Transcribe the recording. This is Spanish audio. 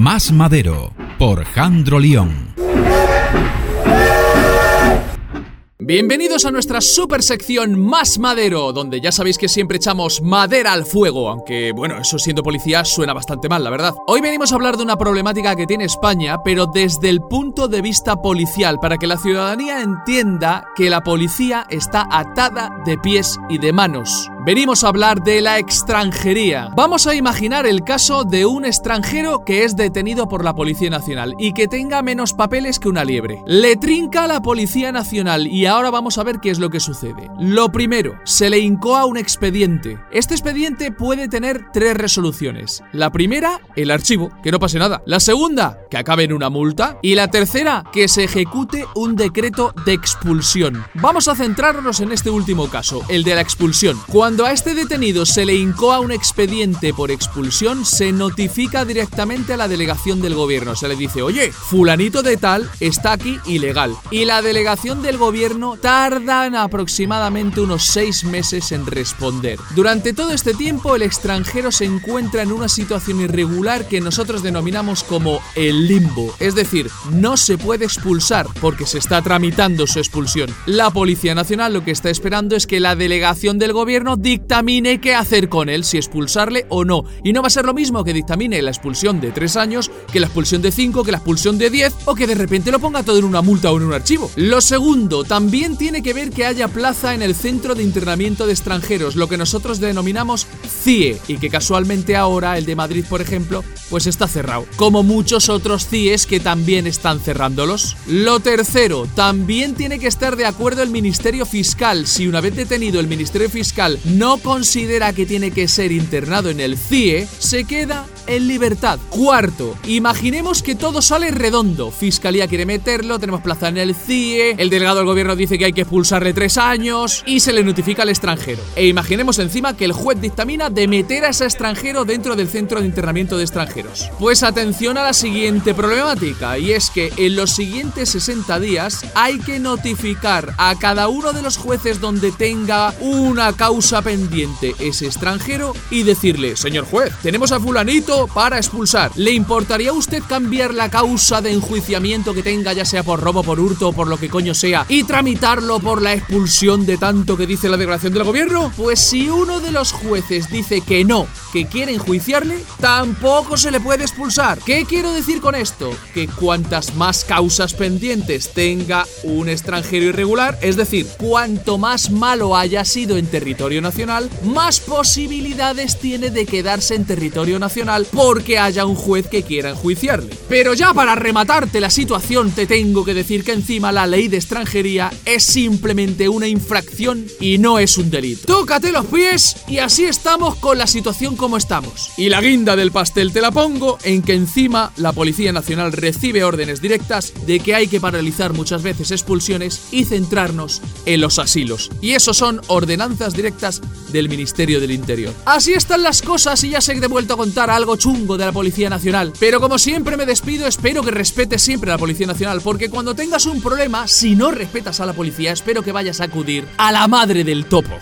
Más Madero por Jandro León. Bienvenidos a nuestra super sección Más Madero, donde ya sabéis que siempre echamos madera al fuego, aunque bueno, eso siendo policía suena bastante mal, la verdad. Hoy venimos a hablar de una problemática que tiene España, pero desde el punto de vista policial, para que la ciudadanía entienda que la policía está atada de pies y de manos. Venimos a hablar de la extranjería. Vamos a imaginar el caso de un extranjero que es detenido por la Policía Nacional y que tenga menos papeles que una liebre. Le trinca a la Policía Nacional y ahora vamos a ver qué es lo que sucede. Lo primero, se le incoa un expediente. Este expediente puede tener tres resoluciones. La primera, el archivo, que no pase nada. La segunda, que acabe en una multa. Y la tercera, que se ejecute un decreto de expulsión. Vamos a centrarnos en este último caso, el de la expulsión. Cuando a este detenido se le incoa un expediente por expulsión, se notifica directamente a la delegación del gobierno. Se le dice, oye, fulanito de tal está aquí ilegal. Y la delegación del gobierno tardan aproximadamente unos seis meses en responder. Durante todo este tiempo, el extranjero se encuentra en una situación irregular que nosotros denominamos como el limbo. Es decir, no se puede expulsar porque se está tramitando su expulsión. La Policía Nacional lo que está esperando es que la delegación del gobierno dictamine qué hacer con él, si expulsarle o no. Y no va a ser lo mismo que dictamine la expulsión de 3 años, que la expulsión de 5, que la expulsión de 10 o que de repente lo ponga todo en una multa o en un archivo. Lo segundo, también tiene que ver que haya plaza en el Centro de Internamiento de Extranjeros, lo que nosotros denominamos CIE, y que casualmente ahora el de Madrid, por ejemplo, pues está cerrado, como muchos otros CIEs que también están cerrándolos. Lo tercero, también tiene que estar de acuerdo el Ministerio Fiscal. Si una vez detenido el Ministerio Fiscal no considera que tiene que ser internado en el CIE, se queda en libertad. Cuarto, imaginemos que todo sale redondo. Fiscalía quiere meterlo, tenemos plaza en el CIE, el delegado del gobierno dice que hay que expulsarle tres años y se le notifica al extranjero. E imaginemos encima que el juez dictamina de meter a ese extranjero dentro del centro de internamiento de extranjeros. Pues atención a la siguiente problemática y es que en los siguientes 60 días hay que notificar a cada uno de los jueces donde tenga una causa pendiente ese extranjero y decirle, señor juez, tenemos a fulanito para expulsar. ¿Le importaría a usted cambiar la causa de enjuiciamiento que tenga, ya sea por robo, por hurto o por lo que coño sea, y tramitarlo por la expulsión de tanto que dice la declaración del gobierno? Pues si uno de los jueces dice que no, que quiere enjuiciarle, tampoco se le puede expulsar. ¿Qué quiero decir con esto? Que cuantas más causas pendientes tenga un extranjero irregular, es decir, cuanto más malo haya sido en territorio nacional, más posibilidades tiene de quedarse en territorio nacional porque haya un juez que quiera enjuiciarle. Pero ya para rematarte la situación te tengo que decir que encima la ley de extranjería es simplemente una infracción y no es un delito. Tócate los pies y así estamos con la situación como estamos. Y la guinda del pastel te la pongo en que encima la Policía Nacional recibe órdenes directas de que hay que paralizar muchas veces expulsiones y centrarnos en los asilos. Y eso son ordenanzas directas del Ministerio del Interior. Así están las cosas y ya sé que he vuelto a contar algo chungo de la Policía Nacional. Pero como siempre me despido, espero que respetes siempre a la Policía Nacional, porque cuando tengas un problema, si no respetas a la policía, espero que vayas a acudir a la madre del topo.